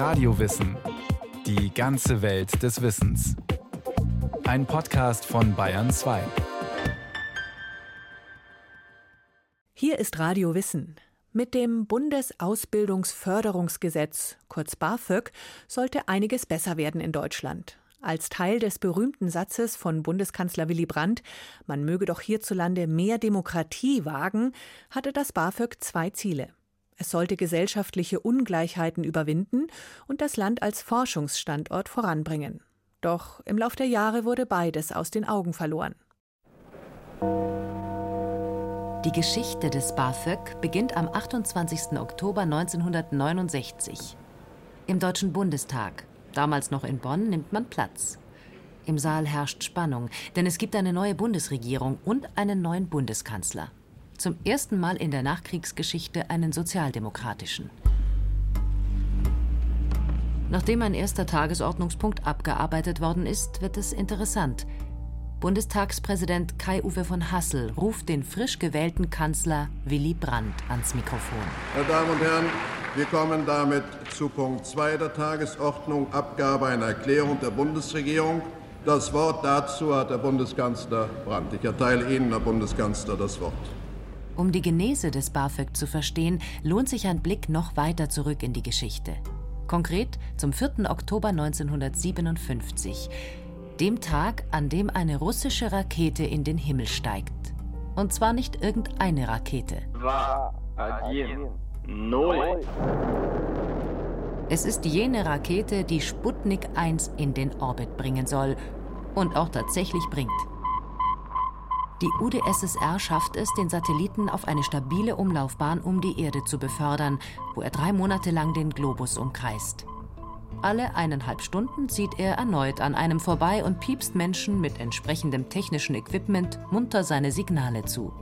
Radiowissen. Die ganze Welt des Wissens. Ein Podcast von Bayern 2. Hier ist Radio Wissen. Mit dem Bundesausbildungsförderungsgesetz, kurz BAföG, sollte einiges besser werden in Deutschland. Als Teil des berühmten Satzes von Bundeskanzler Willy Brandt, man möge doch hierzulande mehr Demokratie wagen, hatte das BAföG zwei Ziele. Es sollte gesellschaftliche Ungleichheiten überwinden und das Land als Forschungsstandort voranbringen. Doch im Lauf der Jahre wurde beides aus den Augen verloren. Die Geschichte des BAföG beginnt am 28. Oktober 1969. Im Deutschen Bundestag, damals noch in Bonn, nimmt man Platz. Im Saal herrscht Spannung, denn es gibt eine neue Bundesregierung und einen neuen Bundeskanzler zum ersten Mal in der Nachkriegsgeschichte einen sozialdemokratischen. Nachdem ein erster Tagesordnungspunkt abgearbeitet worden ist, wird es interessant. Bundestagspräsident Kai-Uwe von Hassel ruft den frisch gewählten Kanzler Willy Brandt ans Mikrofon. Meine Damen und Herren, wir kommen damit zu Punkt 2 der Tagesordnung, Abgabe einer Erklärung der Bundesregierung. Das Wort dazu hat der Bundeskanzler Brandt. Ich erteile Ihnen, Herr Bundeskanzler, das Wort. Um die Genese des BAföG zu verstehen, lohnt sich ein Blick noch weiter zurück in die Geschichte. Konkret zum 4. Oktober 1957, dem Tag, an dem eine russische Rakete in den Himmel steigt. Und zwar nicht irgendeine Rakete. Es ist jene Rakete, die Sputnik 1 in den Orbit bringen soll und auch tatsächlich bringt. Die UdSSR schafft es, den Satelliten auf eine stabile Umlaufbahn um die Erde zu befördern, wo er drei Monate lang den Globus umkreist. Alle eineinhalb Stunden zieht er erneut an einem vorbei und piepst Menschen mit entsprechendem technischen Equipment munter seine Signale zu.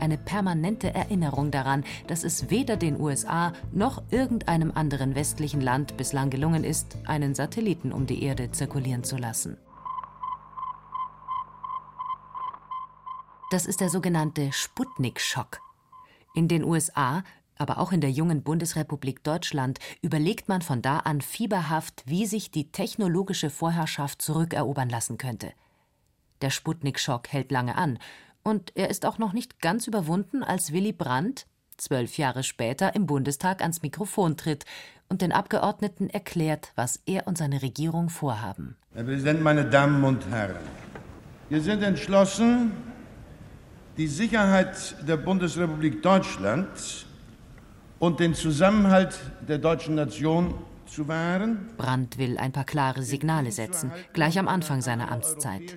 Eine permanente Erinnerung daran, dass es weder den USA noch irgendeinem anderen westlichen Land bislang gelungen ist, einen Satelliten um die Erde zirkulieren zu lassen. Das ist der sogenannte Sputnik-Schock. In den USA, aber auch in der jungen Bundesrepublik Deutschland überlegt man von da an fieberhaft, wie sich die technologische Vorherrschaft zurückerobern lassen könnte. Der Sputnik-Schock hält lange an, und er ist auch noch nicht ganz überwunden, als Willy Brandt zwölf Jahre später im Bundestag ans Mikrofon tritt und den Abgeordneten erklärt, was er und seine Regierung vorhaben. Herr Präsident, meine Damen und Herren, wir sind entschlossen, die Sicherheit der Bundesrepublik Deutschland und den Zusammenhalt der deutschen Nation zu wahren. Brandt will ein paar klare Signale setzen, gleich am Anfang seiner Amtszeit.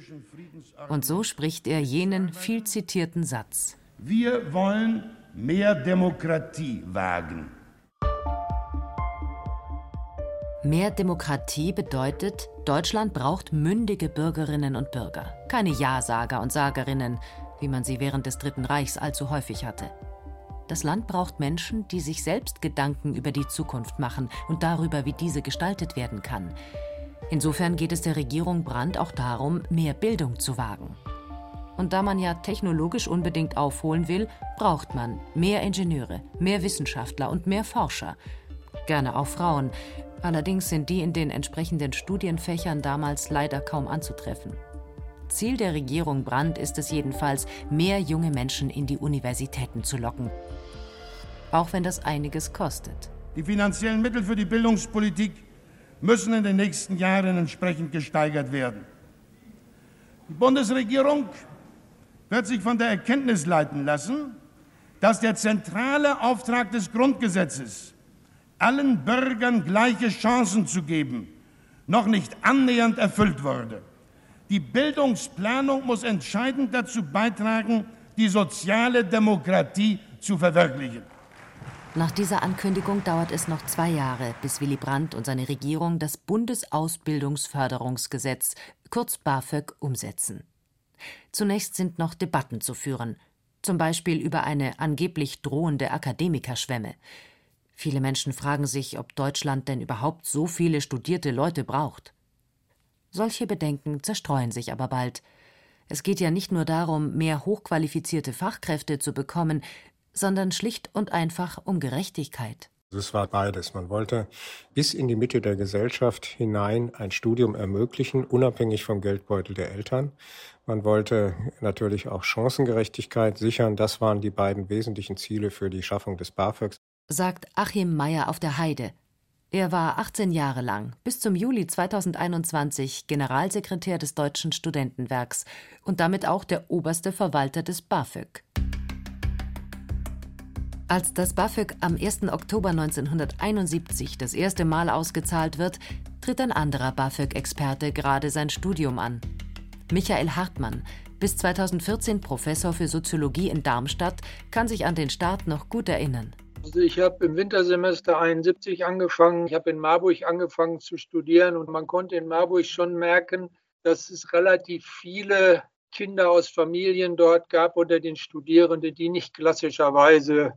Und so spricht er jenen viel zitierten Satz. Wir wollen mehr Demokratie wagen. Mehr Demokratie bedeutet, Deutschland braucht mündige Bürgerinnen und Bürger, keine Ja-Sager und Sagerinnen, wie man sie während des Dritten Reichs allzu häufig hatte. Das Land braucht Menschen, die sich selbst Gedanken über die Zukunft machen und darüber, wie diese gestaltet werden kann. Insofern geht es der Regierung Brandt auch darum, mehr Bildung zu wagen. Und da man ja technologisch unbedingt aufholen will, braucht man mehr Ingenieure, mehr Wissenschaftler und mehr Forscher. Gerne auch Frauen. Allerdings sind die in den entsprechenden Studienfächern damals leider kaum anzutreffen. Ziel der Regierung Brandt ist es jedenfalls, mehr junge Menschen in die Universitäten zu locken. Auch wenn das einiges kostet. Die finanziellen Mittel für die Bildungspolitik müssen in den nächsten Jahren entsprechend gesteigert werden. Die Bundesregierung wird sich von der Erkenntnis leiten lassen, dass der zentrale Auftrag des Grundgesetzes, allen Bürgern gleiche Chancen zu geben, noch nicht annähernd erfüllt wurde. Die Bildungsplanung muss entscheidend dazu beitragen, die soziale Demokratie zu verwirklichen. Nach dieser Ankündigung dauert es noch zwei Jahre, bis Willy Brandt und seine Regierung das Bundesausbildungsförderungsgesetz, kurz BAföG, umsetzen. Zunächst sind noch Debatten zu führen, zum Beispiel über eine angeblich drohende Akademikerschwemme. Viele Menschen fragen sich, ob Deutschland denn überhaupt so viele studierte Leute braucht. Solche Bedenken zerstreuen sich aber bald. Es geht ja nicht nur darum, mehr hochqualifizierte Fachkräfte zu bekommen, sondern schlicht und einfach um Gerechtigkeit. Es war beides. Man wollte bis in die Mitte der Gesellschaft hinein ein Studium ermöglichen, unabhängig vom Geldbeutel der Eltern. Man wollte natürlich auch Chancengerechtigkeit sichern. Das waren die beiden wesentlichen Ziele für die Schaffung des BAföGs. Sagt Achim Meyer auf der Heide. Er war 18 Jahre lang, bis zum Juli 2021, Generalsekretär des Deutschen Studentenwerks und damit auch der oberste Verwalter des BAföG. Als das BAföG am 1. Oktober 1971 das erste Mal ausgezahlt wird, tritt ein anderer BAföG-Experte gerade sein Studium an. Michael Hartmann, bis 2014 Professor für Soziologie in Darmstadt, kann sich an den Start noch gut erinnern. Also ich habe im Wintersemester 71 angefangen. Ich habe in Marburg angefangen zu studieren und man konnte in Marburg schon merken, dass es relativ viele Kinder aus Familien dort gab unter den Studierenden, die nicht klassischerweise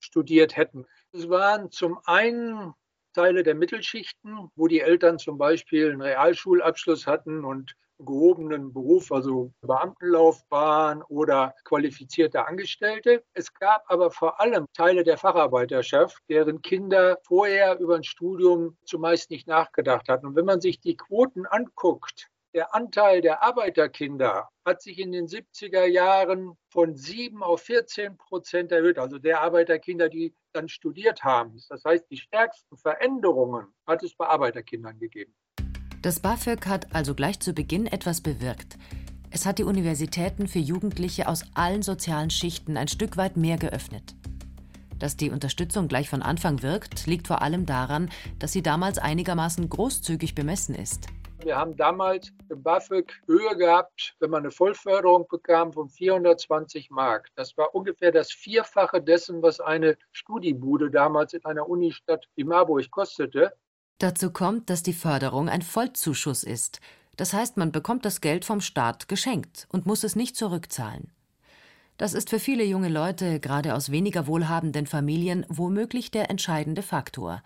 studiert hätten. Es waren zum einen Teile der Mittelschichten, wo die Eltern zum Beispiel einen Realschulabschluss hatten und gehobenen Beruf, also Beamtenlaufbahn oder qualifizierte Angestellte. Es gab aber vor allem Teile der Facharbeiterschaft, deren Kinder vorher über ein Studium zumeist nicht nachgedacht hatten. Und wenn man sich die Quoten anguckt, der Anteil der Arbeiterkinder hat sich in den 70er Jahren von 7 auf 14 Prozent erhöht, also der Arbeiterkinder, die dann studiert haben. Das heißt, die stärksten Veränderungen hat es bei Arbeiterkindern gegeben. Das BAföG hat also gleich zu Beginn etwas bewirkt. Es hat die Universitäten für Jugendliche aus allen sozialen Schichten ein Stück weit mehr geöffnet. Dass die Unterstützung gleich von Anfang wirkt, liegt vor allem daran, dass sie damals einigermaßen großzügig bemessen ist. Wir haben damals im BAföG Höhe gehabt, wenn man eine Vollförderung bekam, von 420 Mark. Das war ungefähr das Vierfache dessen, was eine Studiebude damals in einer Unistadt wie Marburg kostete. Dazu kommt, dass die Förderung ein Vollzuschuss ist. Das heißt, man bekommt das Geld vom Staat geschenkt und muss es nicht zurückzahlen. Das ist für viele junge Leute, gerade aus weniger wohlhabenden Familien, womöglich der entscheidende Faktor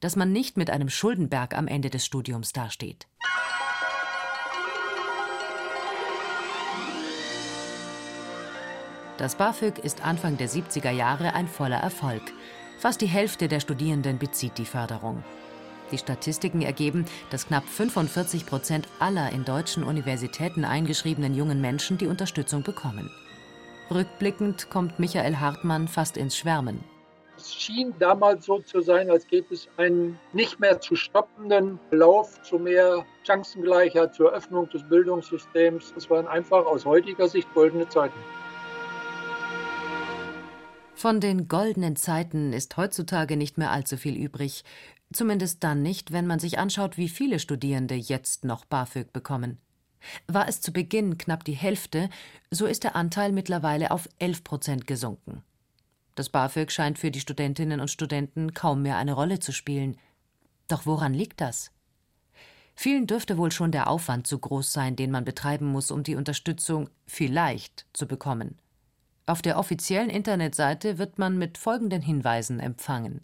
dass man nicht mit einem Schuldenberg am Ende des Studiums dasteht. Das BAföG ist Anfang der 70er Jahre ein voller Erfolg. Fast die Hälfte der Studierenden bezieht die Förderung. Die Statistiken ergeben, dass knapp 45 Prozent aller in deutschen Universitäten eingeschriebenen jungen Menschen die Unterstützung bekommen. Rückblickend kommt Michael Hartmann fast ins Schwärmen. Es schien damals so zu sein, als gäbe es einen nicht mehr zu stoppenden Lauf zu mehr Chancengleichheit, zur Öffnung des Bildungssystems. Es waren einfach aus heutiger Sicht goldene Zeiten. Von den goldenen Zeiten ist heutzutage nicht mehr allzu viel übrig. Zumindest dann nicht, wenn man sich anschaut, wie viele Studierende jetzt noch BAföG bekommen. War es zu Beginn knapp die Hälfte, so ist der Anteil mittlerweile auf 11 Prozent gesunken. Das BAföG scheint für die Studentinnen und Studenten kaum mehr eine Rolle zu spielen. Doch woran liegt das? Vielen dürfte wohl schon der Aufwand zu groß sein, den man betreiben muss, um die Unterstützung vielleicht zu bekommen. Auf der offiziellen Internetseite wird man mit folgenden Hinweisen empfangen.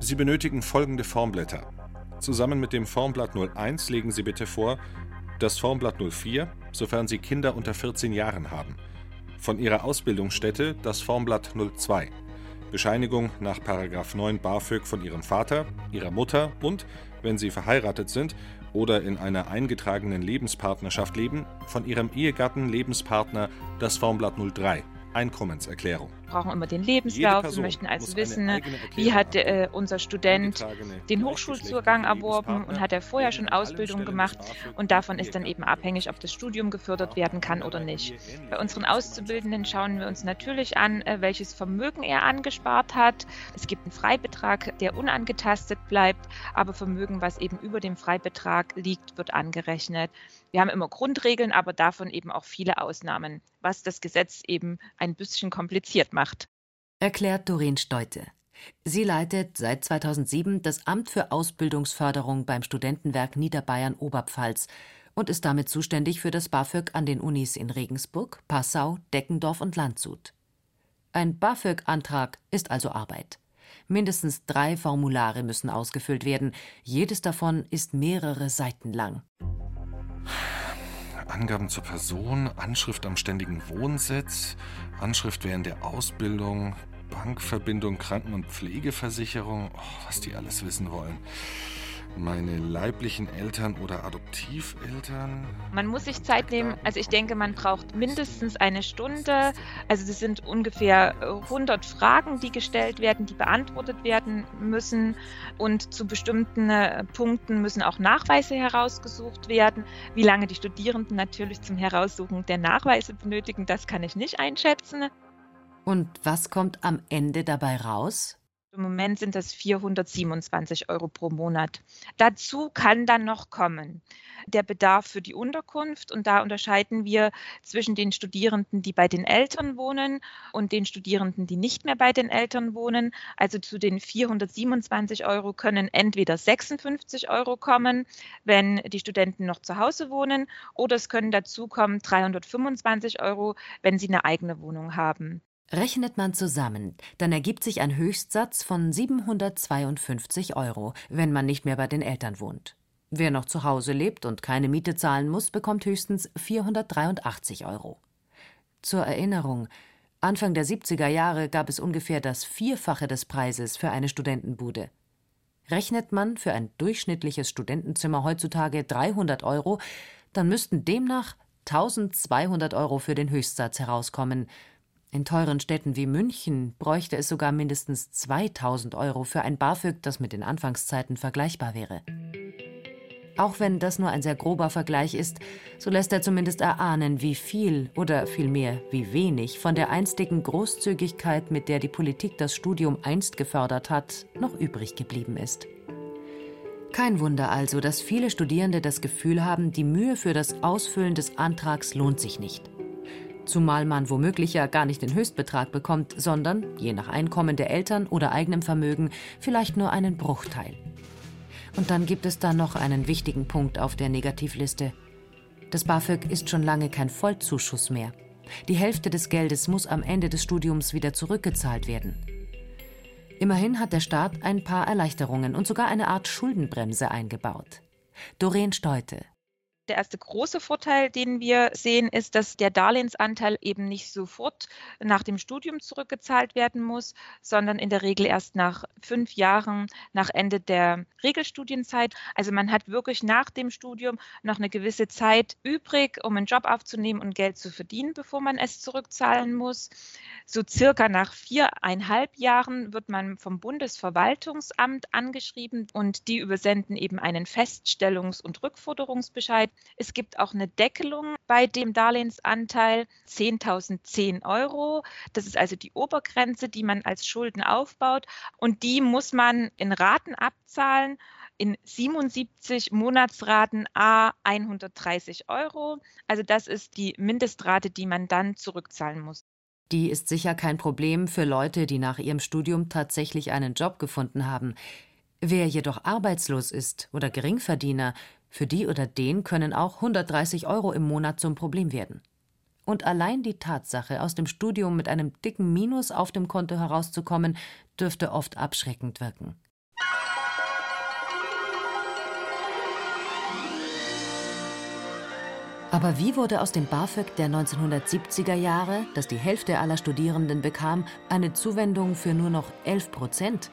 Sie benötigen folgende Formblätter. Zusammen mit dem Formblatt 01 legen Sie bitte vor, das Formblatt 04, sofern Sie Kinder unter 14 Jahren haben. Von Ihrer Ausbildungsstätte das Formblatt 02. Bescheinigung nach 9 BAföG von ihrem Vater, ihrer Mutter und, wenn sie verheiratet sind oder in einer eingetragenen Lebenspartnerschaft leben, von ihrem Ehegatten, Lebenspartner das Formblatt 03 Einkommenserklärung. Wir brauchen immer den Lebenslauf. Wir möchten also wissen, wie hat äh, unser Student den Hochschulzugang erworben und hat er vorher schon Ausbildung gemacht und davon ist dann eben abhängig, ob das Studium gefördert werden kann oder nicht. Bei unseren Auszubildenden schauen wir uns natürlich an, äh, welches Vermögen er angespart hat. Es gibt einen Freibetrag, der unangetastet bleibt, aber Vermögen, was eben über dem Freibetrag liegt, wird angerechnet. Wir haben immer Grundregeln, aber davon eben auch viele Ausnahmen, was das Gesetz eben ein bisschen kompliziert macht. Erklärt Doreen Steute. Sie leitet seit 2007 das Amt für Ausbildungsförderung beim Studentenwerk Niederbayern Oberpfalz und ist damit zuständig für das BAföG an den Unis in Regensburg, Passau, Deckendorf und Landshut. Ein BAföG-Antrag ist also Arbeit. Mindestens drei Formulare müssen ausgefüllt werden. Jedes davon ist mehrere Seiten lang. Angaben zur Person, Anschrift am ständigen Wohnsitz, Anschrift während der Ausbildung, Bankverbindung, Kranken- und Pflegeversicherung, oh, was die alles wissen wollen meine leiblichen Eltern oder Adoptiveltern? Man muss sich Zeit nehmen. Also ich denke, man braucht mindestens eine Stunde. Also das sind ungefähr 100 Fragen, die gestellt werden, die beantwortet werden müssen. Und zu bestimmten äh, Punkten müssen auch Nachweise herausgesucht werden. Wie lange die Studierenden natürlich zum Heraussuchen der Nachweise benötigen, das kann ich nicht einschätzen. Und was kommt am Ende dabei raus? Im Moment sind das 427 Euro pro Monat. Dazu kann dann noch kommen der Bedarf für die Unterkunft. Und da unterscheiden wir zwischen den Studierenden, die bei den Eltern wohnen und den Studierenden, die nicht mehr bei den Eltern wohnen. Also zu den 427 Euro können entweder 56 Euro kommen, wenn die Studenten noch zu Hause wohnen, oder es können dazu kommen 325 Euro, wenn sie eine eigene Wohnung haben. Rechnet man zusammen, dann ergibt sich ein Höchstsatz von 752 Euro, wenn man nicht mehr bei den Eltern wohnt. Wer noch zu Hause lebt und keine Miete zahlen muss, bekommt höchstens 483 Euro. Zur Erinnerung, Anfang der 70er Jahre gab es ungefähr das Vierfache des Preises für eine Studentenbude. Rechnet man für ein durchschnittliches Studentenzimmer heutzutage 300 Euro, dann müssten demnach 1200 Euro für den Höchstsatz herauskommen, in teuren Städten wie München bräuchte es sogar mindestens 2000 Euro für ein BAföG, das mit den Anfangszeiten vergleichbar wäre. Auch wenn das nur ein sehr grober Vergleich ist, so lässt er zumindest erahnen, wie viel oder vielmehr wie wenig von der einstigen Großzügigkeit, mit der die Politik das Studium einst gefördert hat, noch übrig geblieben ist. Kein Wunder also, dass viele Studierende das Gefühl haben, die Mühe für das Ausfüllen des Antrags lohnt sich nicht zumal man womöglich ja gar nicht den Höchstbetrag bekommt, sondern, je nach Einkommen der Eltern oder eigenem Vermögen, vielleicht nur einen Bruchteil. Und dann gibt es da noch einen wichtigen Punkt auf der Negativliste. Das BAföG ist schon lange kein Vollzuschuss mehr. Die Hälfte des Geldes muss am Ende des Studiums wieder zurückgezahlt werden. Immerhin hat der Staat ein paar Erleichterungen und sogar eine Art Schuldenbremse eingebaut. Doreen Steute, der erste große Vorteil, den wir sehen, ist, dass der Darlehensanteil eben nicht sofort nach dem Studium zurückgezahlt werden muss, sondern in der Regel erst nach fünf Jahren nach Ende der Regelstudienzeit. Also man hat wirklich nach dem Studium noch eine gewisse Zeit übrig, um einen Job aufzunehmen und Geld zu verdienen, bevor man es zurückzahlen muss. So circa nach viereinhalb Jahren wird man vom Bundesverwaltungsamt angeschrieben und die übersenden eben einen Feststellungs- und Rückforderungsbescheid es gibt auch eine Deckelung bei dem Darlehensanteil 10.010 Euro. Das ist also die Obergrenze, die man als Schulden aufbaut. Und die muss man in Raten abzahlen in 77 Monatsraten a 130 Euro. Also das ist die Mindestrate, die man dann zurückzahlen muss. Die ist sicher kein Problem für Leute, die nach ihrem Studium tatsächlich einen Job gefunden haben. Wer jedoch arbeitslos ist oder Geringverdiener, für die oder den können auch 130 Euro im Monat zum Problem werden. Und allein die Tatsache, aus dem Studium mit einem dicken Minus auf dem Konto herauszukommen, dürfte oft abschreckend wirken. Aber wie wurde aus dem BAföG der 1970er Jahre, das die Hälfte aller Studierenden bekam, eine Zuwendung für nur noch 11 Prozent?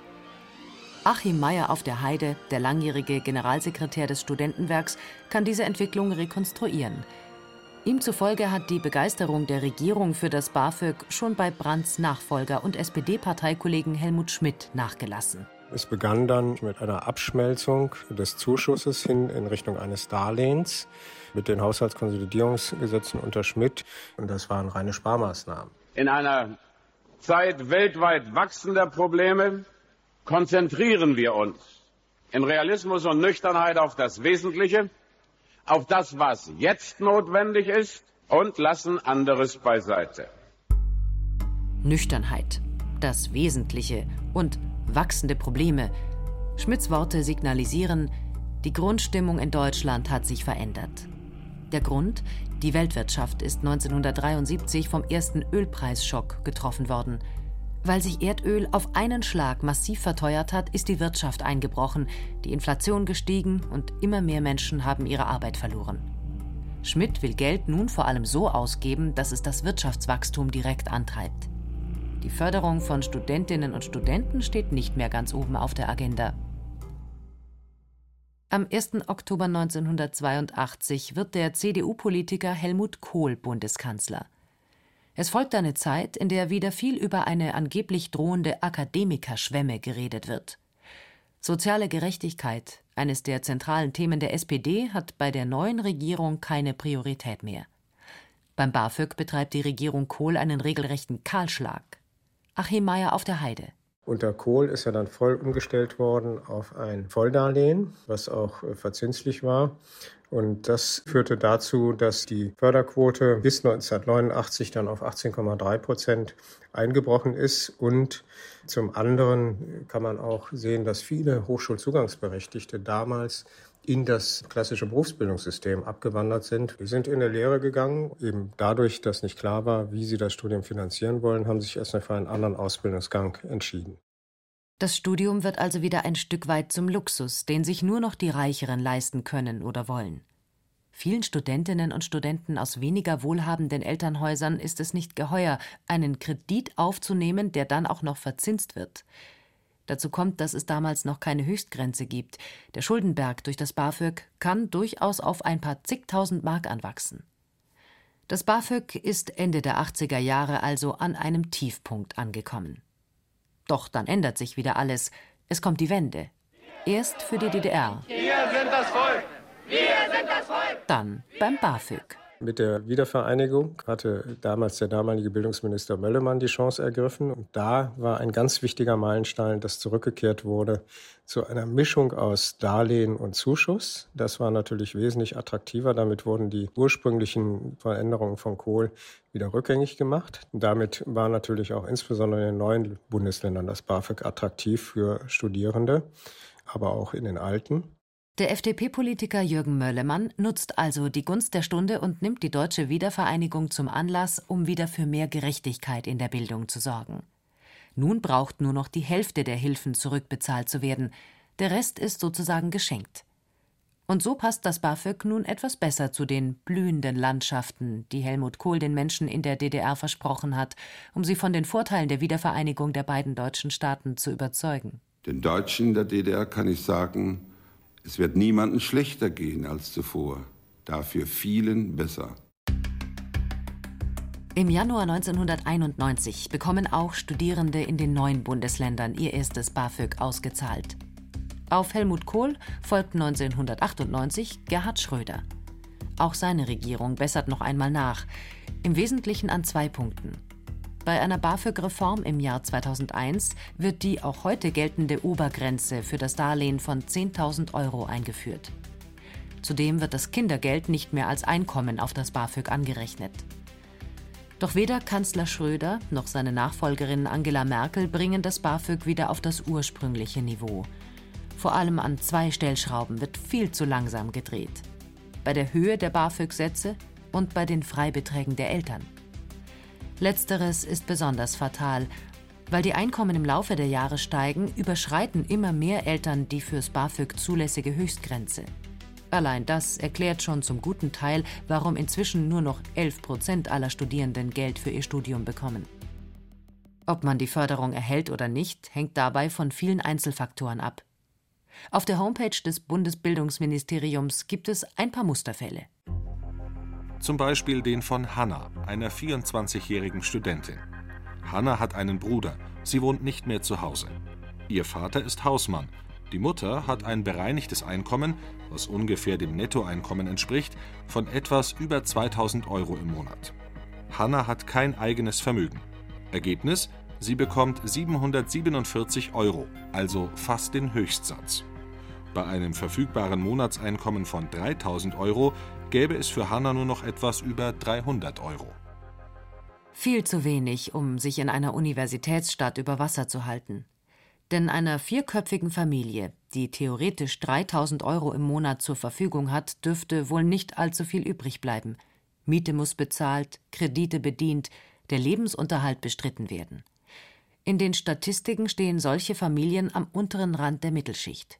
Achim Meyer auf der Heide, der langjährige Generalsekretär des Studentenwerks, kann diese Entwicklung rekonstruieren. Ihm zufolge hat die Begeisterung der Regierung für das BAföG schon bei Brandts Nachfolger und SPD-Parteikollegen Helmut Schmidt nachgelassen. Es begann dann mit einer Abschmelzung des Zuschusses hin in Richtung eines Darlehens mit den Haushaltskonsolidierungsgesetzen unter Schmidt. Und das waren reine Sparmaßnahmen. In einer Zeit weltweit wachsender Probleme konzentrieren wir uns in Realismus und Nüchternheit auf das Wesentliche, auf das, was jetzt notwendig ist und lassen anderes beiseite. Nüchternheit, das Wesentliche und wachsende Probleme. Schmidts Worte signalisieren, die Grundstimmung in Deutschland hat sich verändert. Der Grund? Die Weltwirtschaft ist 1973 vom ersten Ölpreisschock getroffen worden. Weil sich Erdöl auf einen Schlag massiv verteuert hat, ist die Wirtschaft eingebrochen, die Inflation gestiegen und immer mehr Menschen haben ihre Arbeit verloren. Schmidt will Geld nun vor allem so ausgeben, dass es das Wirtschaftswachstum direkt antreibt. Die Förderung von Studentinnen und Studenten steht nicht mehr ganz oben auf der Agenda. Am 1. Oktober 1982 wird der CDU-Politiker Helmut Kohl Bundeskanzler. Es folgt eine Zeit, in der wieder viel über eine angeblich drohende Akademikerschwemme geredet wird. Soziale Gerechtigkeit, eines der zentralen Themen der SPD, hat bei der neuen Regierung keine Priorität mehr. Beim BAföG betreibt die Regierung Kohl einen regelrechten Kahlschlag. Achim Mayer auf der Heide. Unter Kohl ist er dann voll umgestellt worden auf ein Volldarlehen, was auch äh, verzinslich war. Und das führte dazu, dass die Förderquote bis 1989 dann auf 18,3 Prozent eingebrochen ist. Und zum anderen kann man auch sehen, dass viele Hochschulzugangsberechtigte damals in das klassische Berufsbildungssystem abgewandert sind. Die sind in der Lehre gegangen. Eben dadurch, dass nicht klar war, wie sie das Studium finanzieren wollen, haben sich erstmal für einen anderen Ausbildungsgang entschieden. Das Studium wird also wieder ein Stück weit zum Luxus, den sich nur noch die Reicheren leisten können oder wollen. Vielen Studentinnen und Studenten aus weniger wohlhabenden Elternhäusern ist es nicht geheuer, einen Kredit aufzunehmen, der dann auch noch verzinst wird. Dazu kommt, dass es damals noch keine Höchstgrenze gibt. Der Schuldenberg durch das BAföG kann durchaus auf ein paar zigtausend Mark anwachsen. Das BAföG ist Ende der 80er Jahre also an einem Tiefpunkt angekommen. Doch dann ändert sich wieder alles. Es kommt die Wende. Erst für die DDR. Wir sind das Volk! Wir sind das Volk! Dann beim BAföG. Mit der Wiedervereinigung hatte damals der damalige Bildungsminister Möllemann die Chance ergriffen. Und da war ein ganz wichtiger Meilenstein, dass zurückgekehrt wurde zu einer Mischung aus Darlehen und Zuschuss. Das war natürlich wesentlich attraktiver. Damit wurden die ursprünglichen Veränderungen von Kohl wieder rückgängig gemacht. Damit war natürlich auch insbesondere in den neuen Bundesländern das BAföG attraktiv für Studierende, aber auch in den alten. Der FDP-Politiker Jürgen Möllemann nutzt also die Gunst der Stunde und nimmt die deutsche Wiedervereinigung zum Anlass, um wieder für mehr Gerechtigkeit in der Bildung zu sorgen. Nun braucht nur noch die Hälfte der Hilfen zurückbezahlt zu werden, der Rest ist sozusagen geschenkt. Und so passt das BAföG nun etwas besser zu den blühenden Landschaften, die Helmut Kohl den Menschen in der DDR versprochen hat, um sie von den Vorteilen der Wiedervereinigung der beiden deutschen Staaten zu überzeugen. Den Deutschen in der DDR kann ich sagen, es wird niemandem schlechter gehen als zuvor, dafür vielen besser. Im Januar 1991 bekommen auch Studierende in den neuen Bundesländern ihr erstes BAföG ausgezahlt. Auf Helmut Kohl folgt 1998 Gerhard Schröder. Auch seine Regierung bessert noch einmal nach, im Wesentlichen an zwei Punkten. Bei einer BAföG-Reform im Jahr 2001 wird die auch heute geltende Obergrenze für das Darlehen von 10.000 Euro eingeführt. Zudem wird das Kindergeld nicht mehr als Einkommen auf das BAföG angerechnet. Doch weder Kanzler Schröder noch seine Nachfolgerin Angela Merkel bringen das BAföG wieder auf das ursprüngliche Niveau. Vor allem an zwei Stellschrauben wird viel zu langsam gedreht. Bei der Höhe der BAföG-Sätze und bei den Freibeträgen der Eltern. Letzteres ist besonders fatal. Weil die Einkommen im Laufe der Jahre steigen, überschreiten immer mehr Eltern die fürs BAföG zulässige Höchstgrenze. Allein das erklärt schon zum guten Teil, warum inzwischen nur noch 11 Prozent aller Studierenden Geld für ihr Studium bekommen. Ob man die Förderung erhält oder nicht, hängt dabei von vielen Einzelfaktoren ab. Auf der Homepage des Bundesbildungsministeriums gibt es ein paar Musterfälle. Zum Beispiel den von Hanna, einer 24-jährigen Studentin. Hanna hat einen Bruder, sie wohnt nicht mehr zu Hause. Ihr Vater ist Hausmann. Die Mutter hat ein bereinigtes Einkommen, was ungefähr dem Nettoeinkommen entspricht, von etwas über 2000 Euro im Monat. Hanna hat kein eigenes Vermögen. Ergebnis: Sie bekommt 747 Euro, also fast den Höchstsatz. Bei einem verfügbaren Monatseinkommen von 3000 Euro gäbe es für Hanna nur noch etwas über 300 Euro. Viel zu wenig, um sich in einer Universitätsstadt über Wasser zu halten. Denn einer vierköpfigen Familie, die theoretisch 3000 Euro im Monat zur Verfügung hat, dürfte wohl nicht allzu viel übrig bleiben. Miete muss bezahlt, Kredite bedient, der Lebensunterhalt bestritten werden. In den Statistiken stehen solche Familien am unteren Rand der Mittelschicht.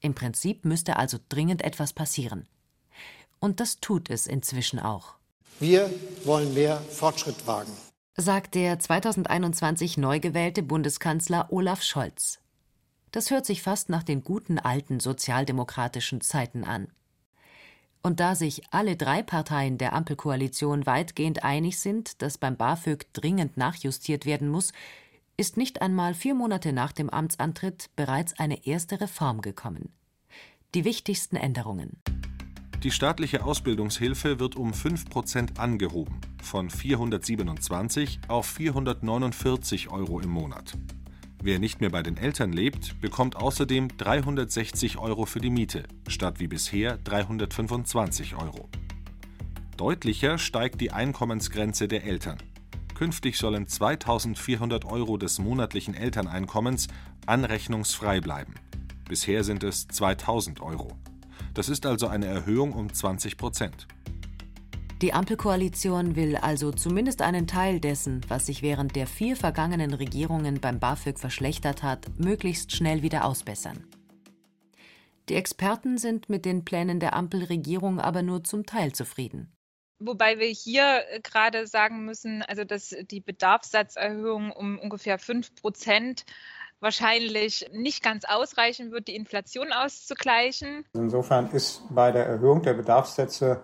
Im Prinzip müsste also dringend etwas passieren. Und das tut es inzwischen auch. Wir wollen mehr Fortschritt wagen. sagt der 2021 neu gewählte Bundeskanzler Olaf Scholz. Das hört sich fast nach den guten alten sozialdemokratischen Zeiten an. Und da sich alle drei Parteien der Ampelkoalition weitgehend einig sind, dass beim BAföG dringend nachjustiert werden muss, ist nicht einmal vier Monate nach dem Amtsantritt bereits eine erste Reform gekommen. Die wichtigsten Änderungen. Die staatliche Ausbildungshilfe wird um 5 Prozent angehoben, von 427 auf 449 Euro im Monat. Wer nicht mehr bei den Eltern lebt, bekommt außerdem 360 Euro für die Miete, statt wie bisher 325 Euro. Deutlicher steigt die Einkommensgrenze der Eltern. Künftig sollen 2400 Euro des monatlichen Elterneinkommens anrechnungsfrei bleiben. Bisher sind es 2000 Euro. Das ist also eine Erhöhung um 20 Prozent. Die Ampelkoalition will also zumindest einen Teil dessen, was sich während der vier vergangenen Regierungen beim BAföG verschlechtert hat, möglichst schnell wieder ausbessern. Die Experten sind mit den Plänen der Ampelregierung aber nur zum Teil zufrieden. Wobei wir hier äh, gerade sagen müssen, also dass die Bedarfssatzerhöhung um ungefähr 5 Prozent wahrscheinlich nicht ganz ausreichen wird, die Inflation auszugleichen. Insofern ist bei der Erhöhung der Bedarfssätze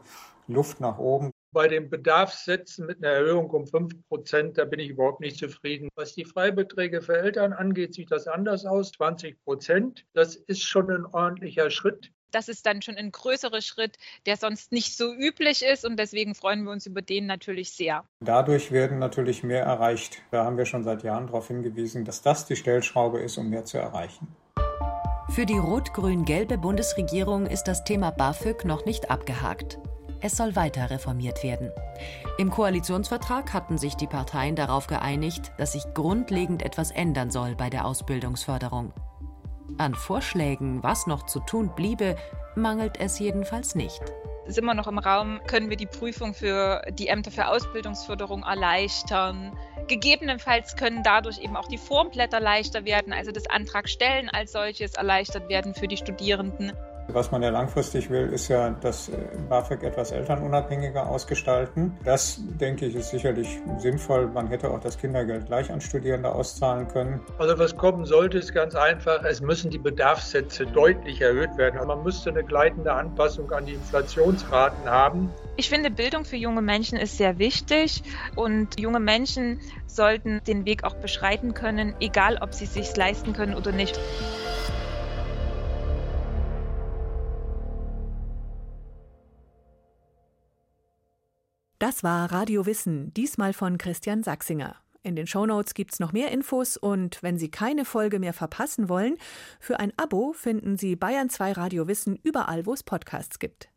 Luft nach oben. Bei den Bedarfssätzen mit einer Erhöhung um 5 Prozent, da bin ich überhaupt nicht zufrieden. Was die Freibeträge für Eltern angeht, sieht das anders aus. 20 Prozent, das ist schon ein ordentlicher Schritt. Das ist dann schon ein größerer Schritt, der sonst nicht so üblich ist und deswegen freuen wir uns über den natürlich sehr. Dadurch werden natürlich mehr erreicht. Da haben wir schon seit Jahren darauf hingewiesen, dass das die Stellschraube ist, um mehr zu erreichen. Für die rot-grün-gelbe Bundesregierung ist das Thema BAföG noch nicht abgehakt. Es soll weiter reformiert werden. Im Koalitionsvertrag hatten sich die Parteien darauf geeinigt, dass sich grundlegend etwas ändern soll bei der Ausbildungsförderung. An Vorschlägen, was noch zu tun bliebe, mangelt es jedenfalls nicht. Sind wir noch im Raum, können wir die Prüfung für die Ämter für Ausbildungsförderung erleichtern. Gegebenenfalls können dadurch eben auch die Formblätter leichter werden, also das Antragstellen als solches erleichtert werden für die Studierenden. Was man ja langfristig will, ist ja das äh, BAföG etwas elternunabhängiger ausgestalten. Das, denke ich, ist sicherlich sinnvoll. Man hätte auch das Kindergeld gleich an Studierende auszahlen können. Also was kommen sollte, ist ganz einfach. Es müssen die Bedarfssätze deutlich erhöht werden. Also man müsste eine gleitende Anpassung an die Inflationsraten haben. Ich finde, Bildung für junge Menschen ist sehr wichtig und junge Menschen sollten den Weg auch beschreiten können, egal ob sie es sich leisten können oder nicht. Das war Radio Wissen, diesmal von Christian Sachsinger. In den Shownotes gibt's noch mehr Infos und wenn Sie keine Folge mehr verpassen wollen, für ein Abo finden Sie Bayern 2 Radio Wissen überall, wo es Podcasts gibt.